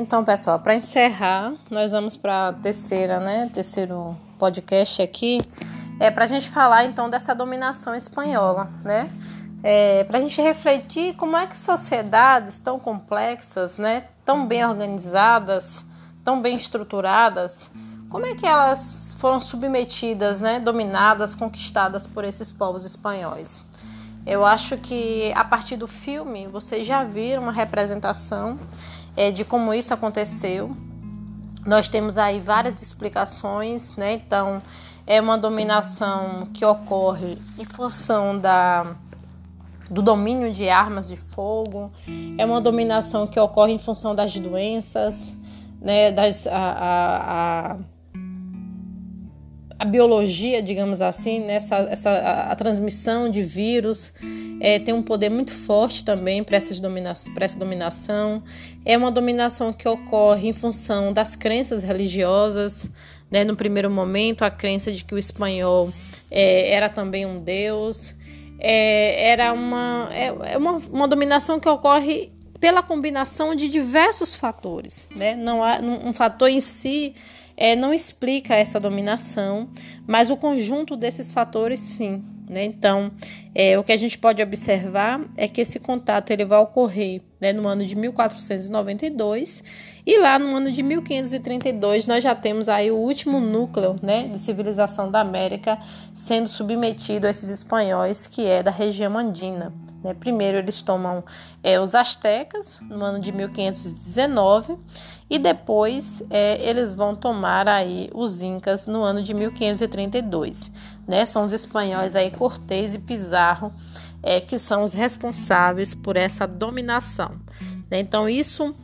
Então, pessoal, para encerrar, nós vamos para a terceira, né? Terceiro podcast aqui. É para a gente falar então dessa dominação espanhola, né? É, para a gente refletir como é que sociedades tão complexas, né, tão bem organizadas, tão bem estruturadas, como é que elas foram submetidas, né, dominadas, conquistadas por esses povos espanhóis. Eu acho que a partir do filme vocês já viram uma representação é, de como isso aconteceu. Nós temos aí várias explicações, né? Então, é uma dominação que ocorre em função da, do domínio de armas de fogo, é uma dominação que ocorre em função das doenças, né? Das, a, a, a a biologia, digamos assim, nessa né? essa, a, a transmissão de vírus é, tem um poder muito forte também para essa dominação. É uma dominação que ocorre em função das crenças religiosas. Né? No primeiro momento, a crença de que o espanhol é, era também um deus. É, era uma, é, é uma, uma dominação que ocorre pela combinação de diversos fatores. Né? Não há um, um fator em si é, não explica essa dominação, mas o conjunto desses fatores sim. Né? Então, é, o que a gente pode observar é que esse contato ele vai ocorrer né, no ano de 1492 e lá no ano de 1532 nós já temos aí o último núcleo né, de civilização da América sendo submetido a esses espanhóis, que é da região andina. Né? Primeiro eles tomam é, os astecas no ano de 1519 e depois é, eles vão tomar aí os incas no ano de 1532, né? São os espanhóis aí Cortés e Pizarro é, que são os responsáveis por essa dominação. Né? Então isso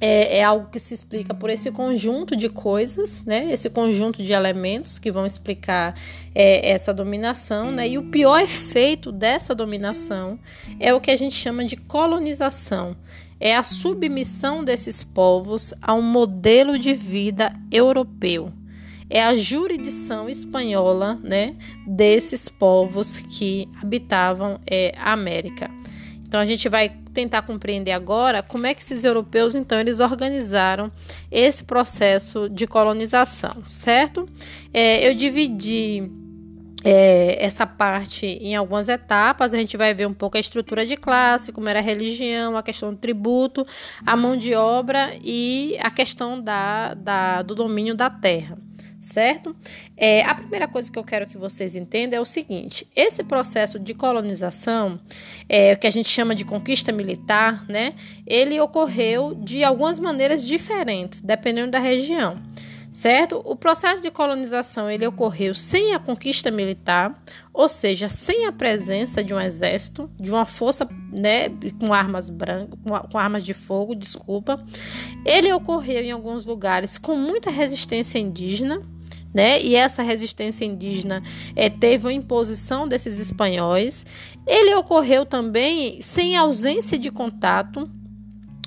é, é, algo que se explica por esse conjunto de coisas, né? Esse conjunto de elementos que vão explicar é, essa dominação, né? E o pior efeito dessa dominação é o que a gente chama de colonização é a submissão desses povos a um modelo de vida europeu. É a jurisdição espanhola né, desses povos que habitavam é, a América. Então a gente vai tentar compreender agora como é que esses europeus então eles organizaram esse processo de colonização, certo? É, eu dividi é, essa parte em algumas etapas. A gente vai ver um pouco a estrutura de classe, como era a religião, a questão do tributo, a mão de obra e a questão da, da do domínio da terra. Certo? É, a primeira coisa que eu quero que vocês entendam é o seguinte: esse processo de colonização, é, o que a gente chama de conquista militar, né? Ele ocorreu de algumas maneiras diferentes, dependendo da região certo? O processo de colonização ele ocorreu sem a conquista militar, ou seja, sem a presença de um exército, de uma força, né, com armas brancas, com armas de fogo, desculpa. Ele ocorreu em alguns lugares com muita resistência indígena, né? E essa resistência indígena é, teve a imposição desses espanhóis. Ele ocorreu também sem ausência de contato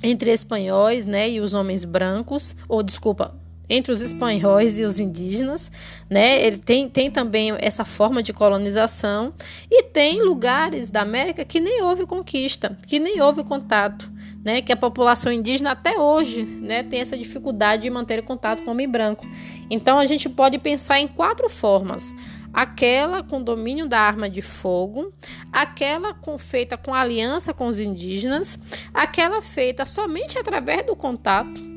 entre espanhóis, né, e os homens brancos, ou desculpa, entre os espanhóis e os indígenas, né? Ele tem, tem também essa forma de colonização e tem lugares da América que nem houve conquista, que nem houve contato, né? Que a população indígena até hoje, né, tem essa dificuldade de manter contato com o homem branco. Então a gente pode pensar em quatro formas: aquela com domínio da arma de fogo, aquela com, feita com aliança com os indígenas, aquela feita somente através do contato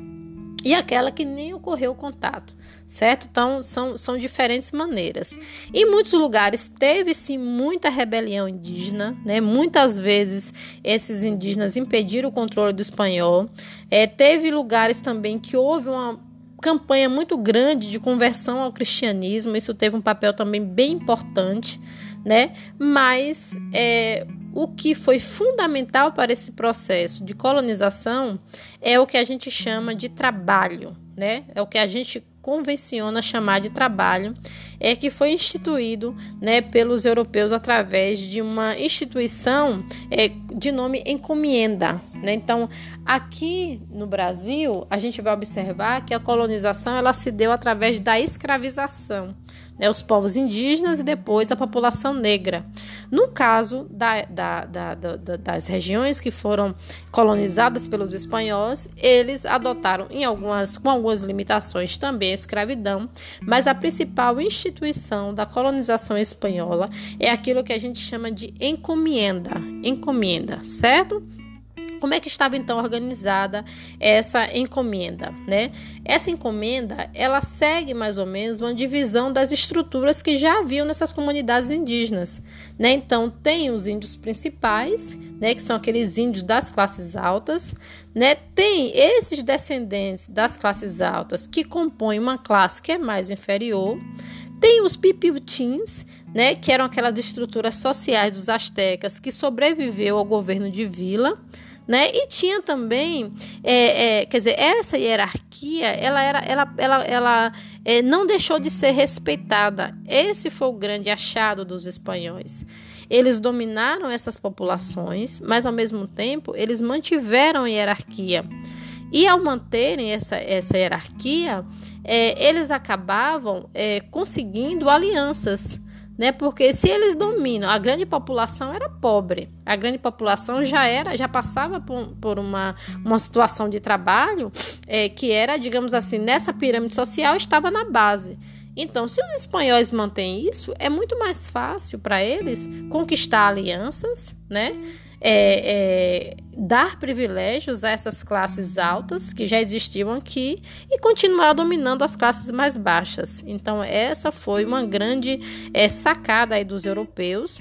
e aquela que nem ocorreu o contato, certo? Então, são, são diferentes maneiras. Em muitos lugares teve sim muita rebelião indígena, né? Muitas vezes esses indígenas impediram o controle do espanhol. É, teve lugares também que houve uma campanha muito grande de conversão ao cristianismo, isso teve um papel também bem importante, né? Mas é, o que foi fundamental para esse processo de colonização é o que a gente chama de trabalho, né? É o que a gente convenciona chamar de trabalho, é que foi instituído né, pelos europeus através de uma instituição é, de nome encomienda. Né? Então, aqui no Brasil, a gente vai observar que a colonização ela se deu através da escravização né, os povos indígenas e depois a população negra. No caso da, da, da, das regiões que foram colonizadas pelos espanhóis, eles adotaram em algumas, com algumas limitações também a escravidão, mas a principal instituição da colonização espanhola é aquilo que a gente chama de encomienda, encomenda, certo? Como é que estava então organizada essa encomenda, né? Essa encomenda, ela segue mais ou menos uma divisão das estruturas que já haviam nessas comunidades indígenas, né? Então, tem os índios principais, né, que são aqueles índios das classes altas, né? Tem esses descendentes das classes altas que compõem uma classe que é mais inferior, tem os pipiutins, né, que eram aquelas estruturas sociais dos astecas que sobreviveu ao governo de vila, né? E tinha também, é, é, quer dizer, essa hierarquia, ela era, ela, ela, ela é, não deixou de ser respeitada. Esse foi o grande achado dos espanhóis. Eles dominaram essas populações, mas ao mesmo tempo eles mantiveram a hierarquia. E ao manterem essa, essa hierarquia, é, eles acabavam é, conseguindo alianças né? Porque se eles dominam, a grande população era pobre, a grande população já era, já passava por, por uma, uma situação de trabalho é, que era, digamos assim, nessa pirâmide social estava na base. Então, se os espanhóis mantêm isso, é muito mais fácil para eles conquistar alianças, né? É, é, dar privilégios a essas classes altas que já existiam aqui e continuar dominando as classes mais baixas. Então, essa foi uma grande é, sacada dos europeus.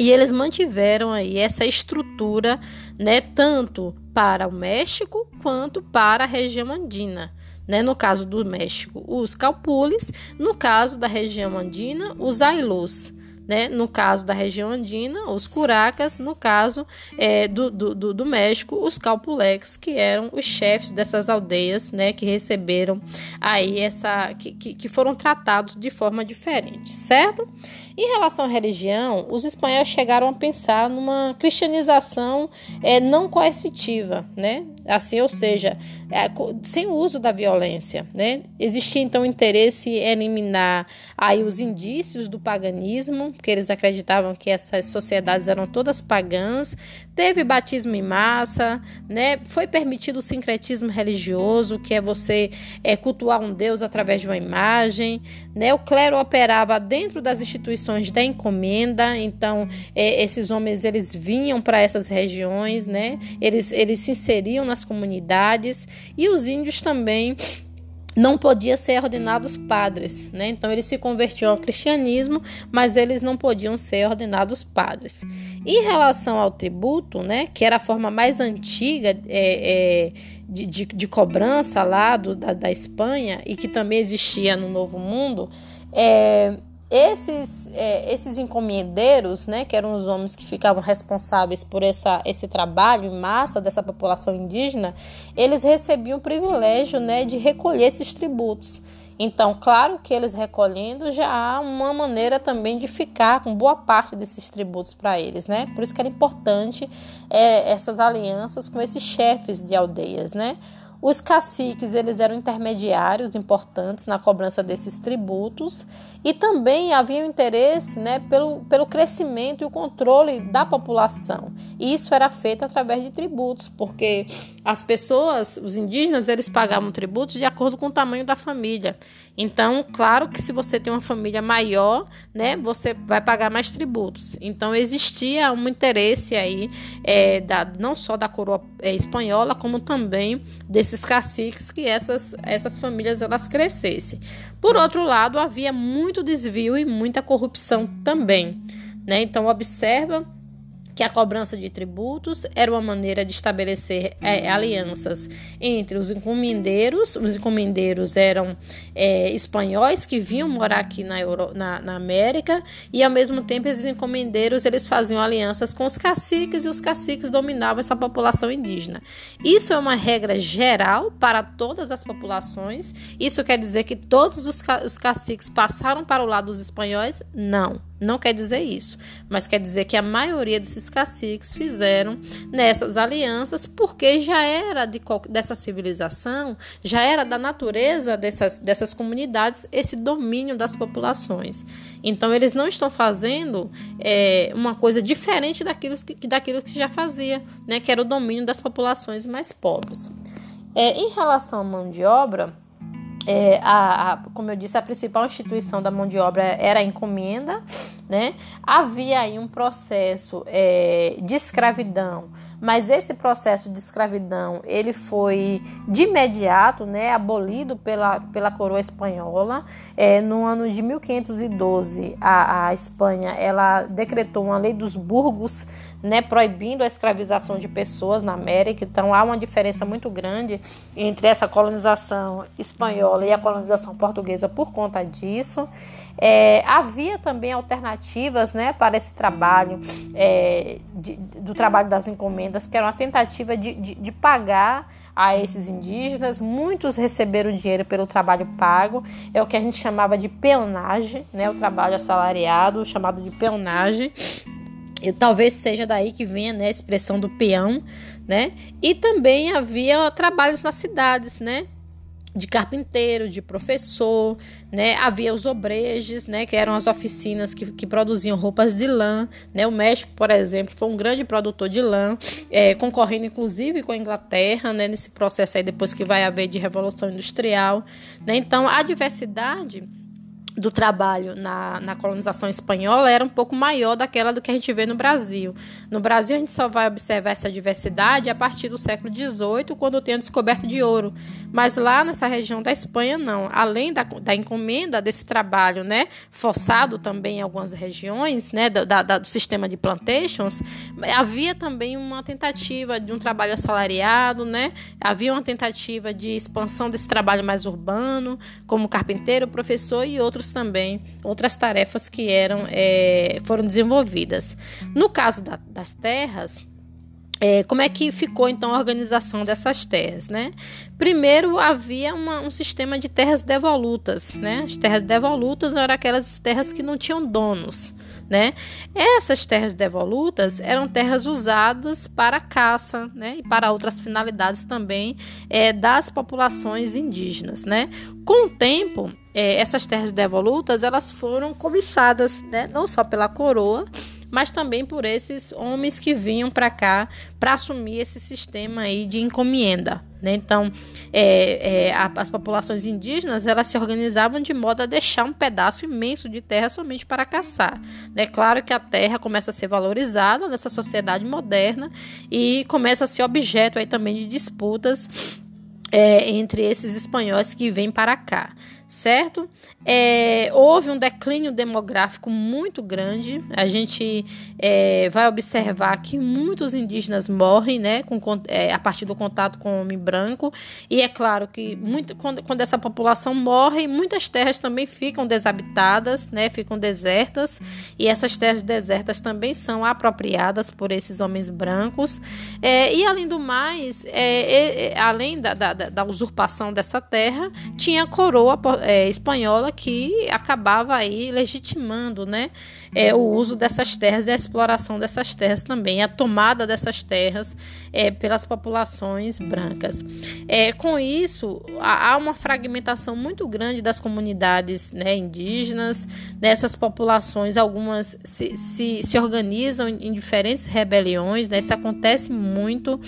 E eles mantiveram aí essa estrutura, né, tanto para o México quanto para a região andina. Né? No caso do México, os calpules, no caso da região andina, os ailus né? No caso da região andina, os curacas, no caso é, do, do, do México, os calpulex, que eram os chefes dessas aldeias, né? Que receberam aí essa, que, que, que foram tratados de forma diferente, certo? Em relação à religião, os espanhóis chegaram a pensar numa cristianização é, não coercitiva, né? Assim, ou seja, é, sem o uso da violência, né? Existia então interesse em eliminar aí os indícios do paganismo, porque eles acreditavam que essas sociedades eram todas pagãs. Teve batismo em massa, né? Foi permitido o sincretismo religioso, que é você é, cultuar um deus através de uma imagem, né? O clero operava dentro das instituições da encomenda, então é, esses homens eles vinham para essas regiões, né? Eles eles se inseriam nas comunidades e os índios também não podiam ser ordenados padres, né? Então eles se convertiam ao cristianismo, mas eles não podiam ser ordenados padres. Em relação ao tributo, né, que era a forma mais antiga é, é, de, de, de, cobrança lá do, da, da Espanha e que também existia no Novo Mundo, é, esses, é, esses encomendeiros, né, que eram os homens que ficavam responsáveis por essa, esse trabalho em massa dessa população indígena, eles recebiam o privilégio né, de recolher esses tributos. Então, claro que eles recolhendo já há uma maneira também de ficar com boa parte desses tributos para eles, né? Por isso que era importante é, essas alianças com esses chefes de aldeias, né? Os caciques eles eram intermediários importantes na cobrança desses tributos e também havia interesse né, pelo, pelo crescimento e o controle da população. E isso era feito através de tributos, porque as pessoas, os indígenas, eles pagavam tributos de acordo com o tamanho da família. Então, claro que se você tem uma família maior, né, você vai pagar mais tributos. Então, existia um interesse aí, é, da, não só da coroa é, espanhola, como também desses caciques que essas, essas famílias elas crescessem. Por outro lado, havia muito desvio e muita corrupção também. Né? Então, observa que a cobrança de tributos era uma maneira de estabelecer é, alianças entre os encomendeiros. Os encomendeiros eram é, espanhóis que vinham morar aqui na, Euro, na, na, América e, ao mesmo tempo, esses encomendeiros eles faziam alianças com os caciques e os caciques dominavam essa população indígena. Isso é uma regra geral para todas as populações. Isso quer dizer que todos os, os caciques passaram para o lado dos espanhóis? Não Não quer dizer isso, mas quer dizer que a maioria desses caciques fizeram nessas alianças porque já era de, dessa civilização, já era da natureza dessas, dessas comunidades esse domínio das populações. Então eles não estão fazendo é, uma coisa diferente daquilo que, daquilo que já fazia, né, que era o domínio das populações mais pobres. É, em relação à mão de obra, é, a, a, como eu disse, a principal instituição da mão de obra era a encomenda, né? Havia aí um processo é, de escravidão, mas esse processo de escravidão ele foi de imediato, né, abolido pela, pela coroa espanhola. É, no ano de 1512, a, a Espanha ela decretou uma lei dos burgos né, proibindo a escravização de pessoas na América. Então há uma diferença muito grande entre essa colonização espanhola e a colonização portuguesa por conta disso. É, havia também alternativas né, para esse trabalho, é, de, do trabalho das encomendas, que era uma tentativa de, de, de pagar a esses indígenas. Muitos receberam dinheiro pelo trabalho pago, é o que a gente chamava de peonagem, né, o trabalho assalariado, chamado de peonagem. E talvez seja daí que venha né, a expressão do peão, né? E também havia trabalhos nas cidades, né? de carpinteiro, de professor, né? Havia os obrejes, né? Que eram as oficinas que, que produziam roupas de lã, né? O México, por exemplo, foi um grande produtor de lã, é, concorrendo inclusive com a Inglaterra, né? Nesse processo aí depois que vai haver de revolução industrial, né? Então a diversidade do trabalho na, na colonização espanhola era um pouco maior daquela do que a gente vê no Brasil. No Brasil, a gente só vai observar essa diversidade a partir do século XVIII, quando tem a descoberta de ouro. Mas lá nessa região da Espanha, não. Além da, da encomenda desse trabalho né, forçado também em algumas regiões, né, da, da, do sistema de plantations, havia também uma tentativa de um trabalho assalariado, né? havia uma tentativa de expansão desse trabalho mais urbano, como carpinteiro, professor e outros outros também, outras tarefas que eram é, foram desenvolvidas. No caso da, das terras, é, como é que ficou então a organização dessas terras, né? Primeiro havia uma, um sistema de terras devolutas, né? As terras devolutas eram aquelas terras que não tinham donos, né? Essas terras devolutas eram terras usadas para caça, né? E para outras finalidades também é, das populações indígenas, né? Com o tempo, é, essas terras devolutas elas foram cobiçadas, né? Não só pela coroa, mas também por esses homens que vinham para cá para assumir esse sistema aí de encomenda. Né? Então, é, é, a, as populações indígenas elas se organizavam de modo a deixar um pedaço imenso de terra somente para caçar. É né? claro que a terra começa a ser valorizada nessa sociedade moderna e começa a ser objeto aí também de disputas é, entre esses espanhóis que vêm para cá certo? É, houve um declínio demográfico muito grande. A gente é, vai observar que muitos indígenas morrem, né, com, é, a partir do contato com o homem branco. E é claro que muito, quando, quando essa população morre, muitas terras também ficam desabitadas, né, ficam desertas. E essas terras desertas também são apropriadas por esses homens brancos. É, e além do mais, é, além da, da, da usurpação dessa terra, tinha coroa é, espanhola que acabava aí legitimando né, é, o uso dessas terras e a exploração dessas terras também, a tomada dessas terras é, pelas populações brancas. É, com isso, há uma fragmentação muito grande das comunidades né, indígenas, dessas populações, algumas se, se, se organizam em diferentes rebeliões, né, isso acontece muito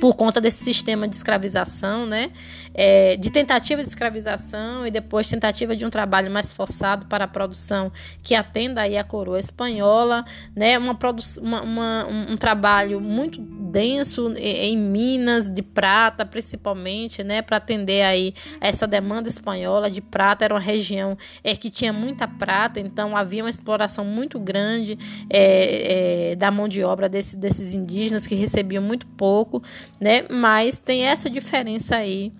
por conta desse sistema de escravização, né? É, de tentativa de escravização e depois tentativa de um trabalho mais forçado para a produção que atenda aí a coroa espanhola, né? Uma, uma, uma um trabalho muito denso em minas de prata, principalmente, né? Para atender aí essa demanda espanhola de prata, era uma região é, que tinha muita prata, então havia uma exploração muito grande é, é, da mão de obra desse, desses indígenas que recebiam muito pouco né? Mas tem essa diferença aí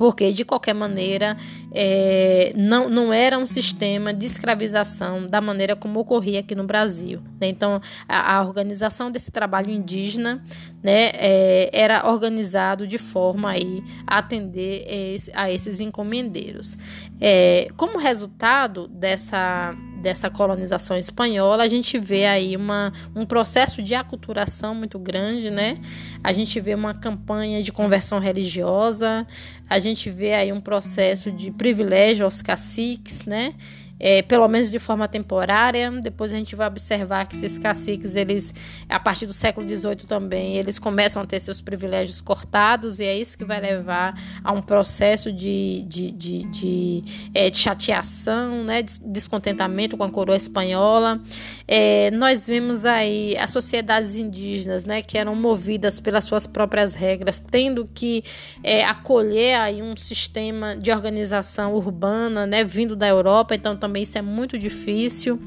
porque de qualquer maneira é, não, não era um sistema de escravização da maneira como ocorria aqui no Brasil. Né? Então, a, a, organização desse trabalho indígena né, é, era organizado de forma aí a atender esse, a esses encomendeiros. É, como resultado dessa dessa colonização espanhola, a gente vê aí uma, um processo de aculturação muito grande, né? A gente vê uma campanha de conversão religiosa, a gente vê aí um processo de privilégio aos caciques, né? É, pelo menos de forma temporária. Depois a gente vai observar que esses caciques, eles, a partir do século XVIII também, eles começam a ter seus privilégios cortados e é isso que vai levar a um processo de, de, de, de, é, de chateação, né, descontentamento com a coroa espanhola. É, nós vemos aí as sociedades indígenas, né, que eram movidas pelas suas próprias regras, tendo que é, acolher aí um sistema de organização urbana, né, vindo da Europa, então também também isso é muito difícil.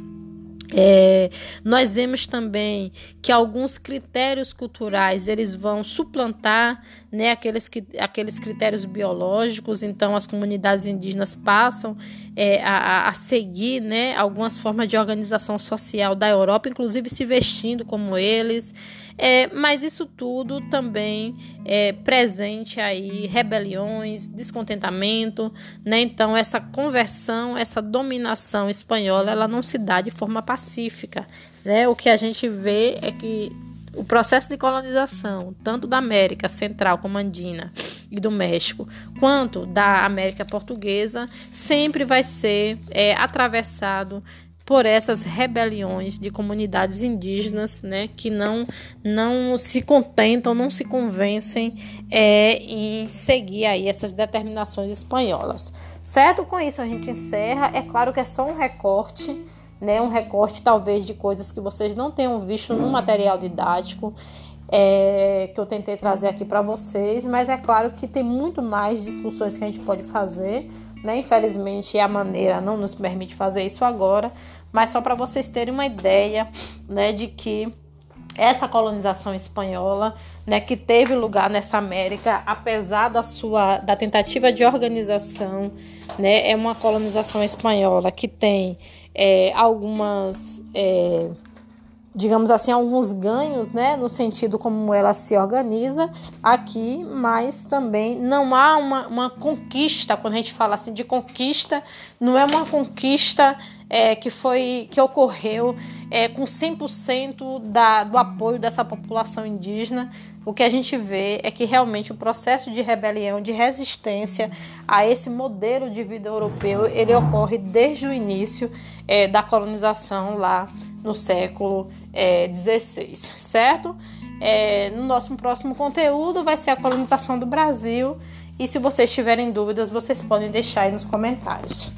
É, nós vemos também que alguns critérios culturais eles vão suplantar né, aqueles, aqueles critérios biológicos, então as comunidades indígenas passam é, a, a, seguir né, algumas formas de organização social da Europa, inclusive se vestindo como eles. É, mas isso tudo também é presente aí rebeliões, descontentamento, né? Então essa conversão, essa dominação espanhola, ela não se dá de forma pacífica, né? O que a gente vê é que o processo de colonização, tanto da América Central como Andina e do México, quanto da América Portuguesa, sempre vai ser é, atravessado por essas rebeliões de comunidades indígenas, né, que não não se contentam, não se convencem é, em seguir aí essas determinações espanholas. Certo? Com isso a gente encerra. É claro que é só um recorte, né, um recorte talvez de coisas que vocês não tenham visto no material didático. É, que eu tentei trazer aqui para vocês, mas é claro que tem muito mais discussões que a gente pode fazer, né? Infelizmente a maneira não nos permite fazer isso agora, mas só para vocês terem uma ideia, né, de que essa colonização espanhola, né, que teve lugar nessa América, apesar da sua da tentativa de organização, né, é uma colonização espanhola que tem é, algumas é, digamos assim, alguns ganhos, né, no sentido como ela se organiza aqui, mas também não há uma, uma conquista, quando a gente fala assim de conquista, não é uma conquista é, que foi que ocorreu é, com 100% da, do apoio dessa população indígena, o que a gente vê é que realmente o processo de rebelião, de resistência a esse modelo de vida europeu, ele ocorre desde o início é, da colonização lá no século É, certo? É, no nosso próximo conteúdo vai ser a colonização do Brasil. E se vocês tiverem dúvidas, vocês podem deixar aí nos comentários.